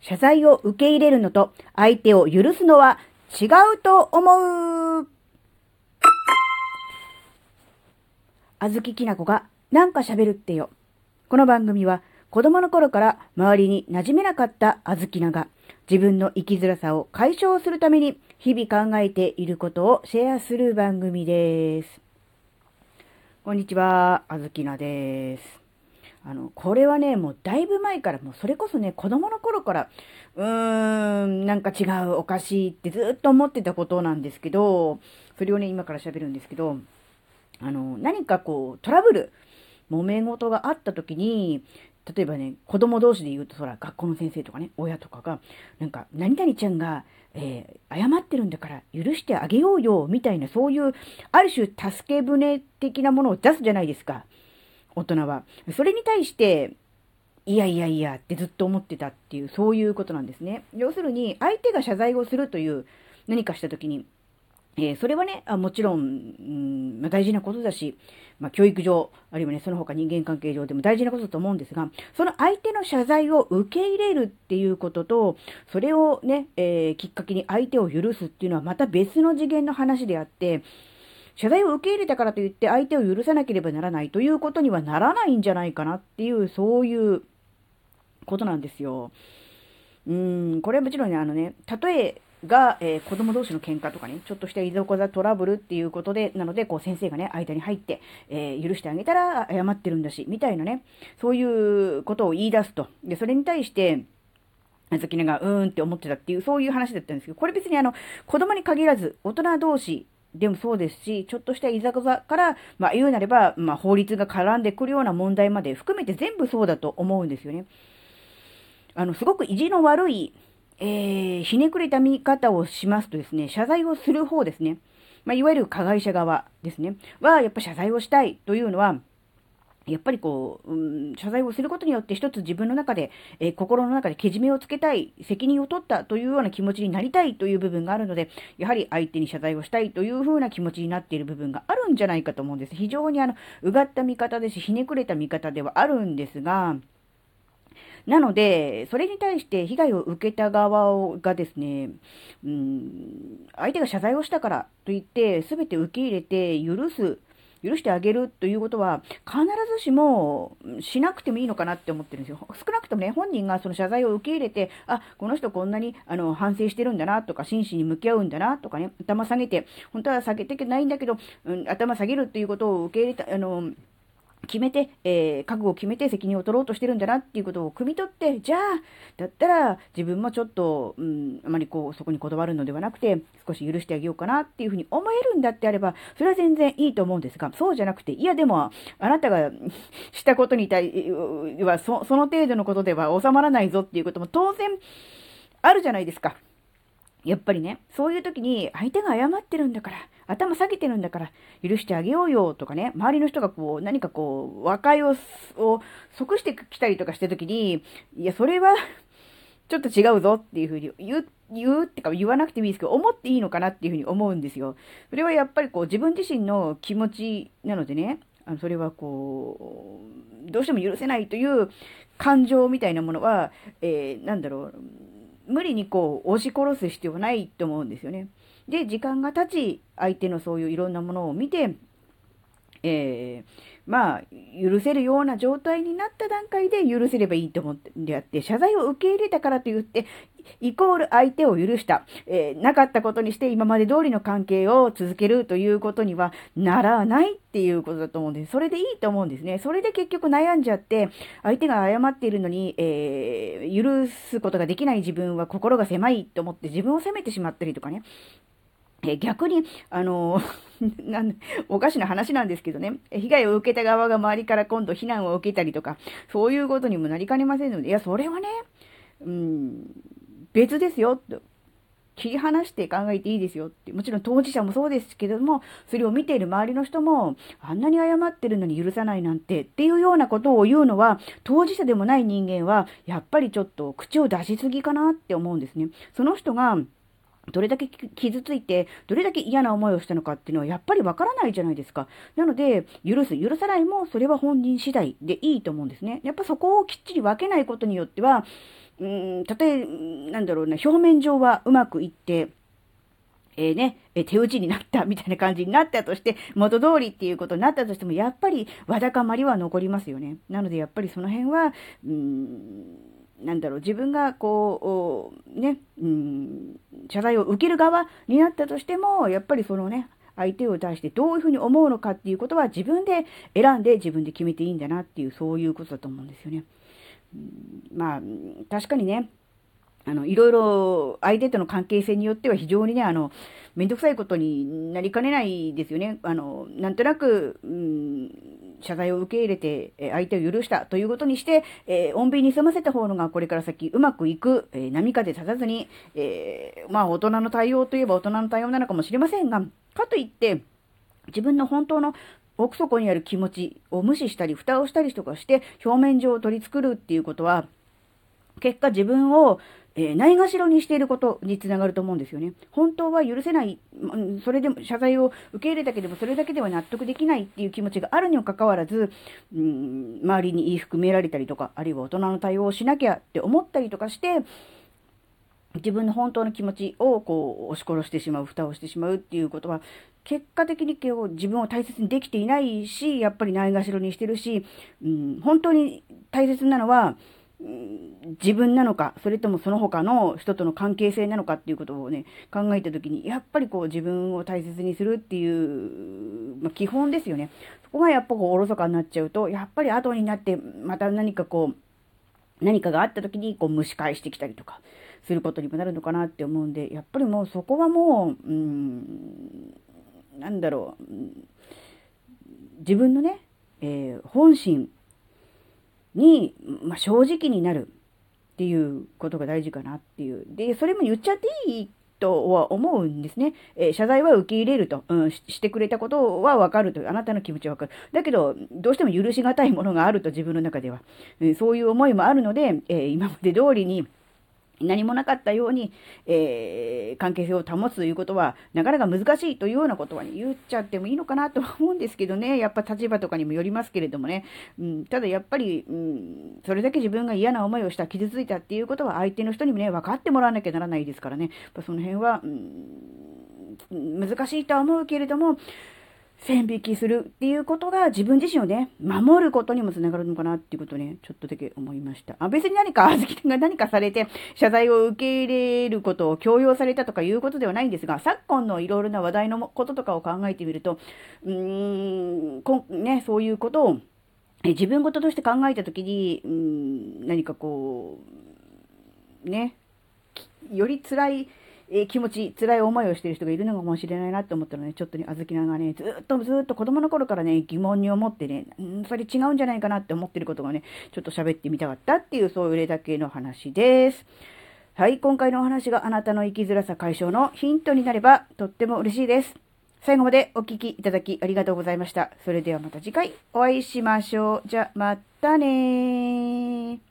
謝罪を受け入れるのと相手を許すのは違うと思う。あずききなこがなんか喋るってよ。この番組は子供の頃から周りに馴染めなかったあずきなが自分の生きづらさを解消するために日々考えていることをシェアする番組です。こんにちは、あずきなです。あの、これはね、もうだいぶ前から、もうそれこそね、子供の頃から、うーん、なんか違う、おかしいってずっと思ってたことなんですけど、それをね、今から喋るんですけど、あの、何かこう、トラブル、揉め事があった時に、例えばね、子供同士で言うと、そら、学校の先生とかね、親とかが、なんか、何々ちゃんが、えー、謝ってるんだから許してあげようよ、みたいな、そういう、ある種、助け舟的なものを出すじゃないですか。大人は。それに対して、いやいやいやってずっと思ってたっていう、そういうことなんですね。要するに、相手が謝罪をするという何かしたときに、えー、それはね、あもちろん、うんま、大事なことだし、まあ、教育上、あるいはね、その他人間関係上でも大事なことだと思うんですが、その相手の謝罪を受け入れるっていうことと、それをね、えー、きっかけに相手を許すっていうのはまた別の次元の話であって、謝罪を受け入れたからといって相手を許さなければならないということにはならないんじゃないかなっていう、そういうことなんですよ。うん、これはもちろんね、あのね、例えが、えー、子供同士の喧嘩とかね、ちょっとしたいざこざトラブルっていうことで、なので、こう先生がね、間に入って、えー、許してあげたら謝ってるんだし、みたいなね、そういうことを言い出すと。で、それに対して、あずきねがうーんって思ってたっていう、そういう話だったんですけど、これ別にあの、子供に限らず、大人同士でもそうですし、ちょっとしたいざこざから、まあ言うなれば、まあ法律が絡んでくるような問題まで含めて全部そうだと思うんですよね。あの、すごく意地の悪い、えー、ひねくれた見方をしますとですね、謝罪をする方ですね。まあ、いわゆる加害者側ですね。は、やっぱ謝罪をしたいというのは、やっぱりこう、うん、謝罪をすることによって一つ自分の中で、えー、心の中でけじめをつけたい、責任を取ったというような気持ちになりたいという部分があるので、やはり相手に謝罪をしたいというふうな気持ちになっている部分があるんじゃないかと思うんです。非常にあの、うがった見方ですし、ひねくれた見方ではあるんですが、なので、それに対して被害を受けた側がですね、うん、相手が謝罪をしたからといって、すべて受け入れて許す許してあげるということは、必ずしもしなくてもいいのかなって思ってるんですよ。少なくともね、本人がその謝罪を受け入れて、あ、この人こんなにあの反省してるんだなとか、真摯に向き合うんだなとかね、頭下げて、本当は下げてないんだけど、うん、頭下げるっていうことを受け入れた、あの、決めて、えー、覚悟を決めて責任を取ろうとしてるんだなっていうことを汲み取って、じゃあ、だったら自分もちょっと、うん、あまりこう、そこにこだわるのではなくて、少し許してあげようかなっていうふうに思えるんだってあれば、それは全然いいと思うんですが、そうじゃなくて、いやでも、あなたが したことに対は、そその程度のことでは収まらないぞっていうことも当然あるじゃないですか。やっぱりね、そういう時に相手が謝ってるんだから、頭下げてるんだから、許してあげようよとかね、周りの人がこう、何かこう、和解を、を即してきたりとかした時に、いや、それはちょっと違うぞっていうふうに言う、言うってか言わなくてもいいですけど、思っていいのかなっていうふうに思うんですよ。それはやっぱりこう、自分自身の気持ちなのでね、あのそれはこう、どうしても許せないという感情みたいなものは、えー、なんだろう、無理にこう押し殺す必要はないと思うんですよね。で、時間が経ち、相手のそういういろんなものを見て、えー、まあ、許せるような状態になった段階で許せればいいと思ってであって、謝罪を受け入れたからと言って、イコール相手を許した、えー、なかったことにして今まで通りの関係を続けるということにはならないっていうことだと思うんです。それでいいと思うんですね。それで結局悩んじゃって、相手が謝っているのに、えー、許すことができない自分は心が狭いと思って自分を責めてしまったりとかね。え逆に、あの なんおかしな話なんですけどね、被害を受けた側が周りから今度非難を受けたりとか、そういうことにもなりかねませんので、いや、それはね、うん、別ですよ、と。切り離して考えていいですよって。もちろん当事者もそうですけども、それを見ている周りの人も、あんなに謝ってるのに許さないなんて、っていうようなことを言うのは、当事者でもない人間は、やっぱりちょっと口を出しすぎかなって思うんですね。その人が、どれだけ傷ついて、どれだけ嫌な思いをしたのかっていうのはやっぱりわからないじゃないですか。なので、許す、許さないも、それは本人次第でいいと思うんですね。やっぱそこをきっちり分けないことによっては、うん、例え、なんだろうな、表面上はうまくいって、えー、ね、え手打ちになったみたいな感じになったとして、元通りっていうことになったとしても、やっぱりわだかまりは残りますよね。なので、やっぱりその辺は、うん、なんだろう、自分がこう、ね、うん、謝罪を受ける側になったとしても、やっぱりそのね、相手を対してどういうふうに思うのかっていうことは自分で選んで自分で決めていいんだなっていう、そういうことだと思うんですよね。うん、まあ、確かにね、あの、いろいろ相手との関係性によっては非常にね、あの、めんどくさいことになりかねないですよね。あの、なんとなく、うん、謝罪を受け入れて、え相手を許したということにして、えー、穏便に済ませた方のがこれから先うまくいく、えー、波風立たずに、えー、まあ大人の対応といえば大人の対応なのかもしれませんが、かといって、自分の本当の奥底にある気持ちを無視したり、蓋をしたりとかして、表面上を取り繕うっていうことは、結果自分をえー、ないがしろにしていることにつながると思うんですよね。本当は許せない、それでも謝罪を受け入れたけれども、それだけでは納得できないっていう気持ちがあるにもかかわらず、うん、周りに言い含められたりとか、あるいは大人の対応をしなきゃって思ったりとかして、自分の本当の気持ちをこう押し殺してしまう、蓋をしてしまうっていうことは、結果的に自分を大切にできていないし、やっぱりないがしろにしてるし、うん、本当に大切なのは、自分なのか、それともその他の人との関係性なのかっていうことをね、考えたときに、やっぱりこう自分を大切にするっていう、まあ、基本ですよね。そこがやっぱこうおろそかになっちゃうと、やっぱり後になってまた何かこう、何かがあった時にこう蒸し返してきたりとかすることにもなるのかなって思うんで、やっぱりもうそこはもう、うん、なんだろう、自分のね、えー、本心に、まあ、正直になるっていうことが大事かなっていう。で、それも言っちゃっていいとは思うんですね。えー、謝罪は受け入れると、うんし、してくれたことはわかるという、あなたの気持ちはわかる。だけど、どうしても許し難いものがあると自分の中では。えー、そういう思いもあるので、えー、今まで通りに、何もなかったように、えー、関係性を保つということは、なかなか難しいというようなことは、ね、言っちゃってもいいのかなとは思うんですけどね、やっぱ立場とかにもよりますけれどもね、うん、ただやっぱり、うん、それだけ自分が嫌な思いをした、傷ついたっていうことは、相手の人にもね、分かってもらわなきゃならないですからね、やっぱその辺は、うん、難しいとは思うけれども、線引きするっていうことが自分自身をね、守ることにもつながるのかなっていうことね、ちょっとだけ思いました。あ別に何か、あずきが何かされて、謝罪を受け入れることを強要されたとかいうことではないんですが、昨今のいろいろな話題のこととかを考えてみると、うーん、こね、そういうことを、え自分事として考えたときに、うん、何かこう、ね、より辛い、え、気持ち、辛い思いをしている人がいるのかもしれないなって思ったらね、ちょっとね、あずきながね、ずっとずっと子供の頃からね、疑問に思ってね、んそれ違うんじゃないかなって思ってることがね、ちょっと喋ってみたかったっていう、そういう例だけの話です。はい、今回のお話があなたの生きづらさ解消のヒントになれば、とっても嬉しいです。最後までお聴きいただきありがとうございました。それではまた次回お会いしましょう。じゃ、またねー。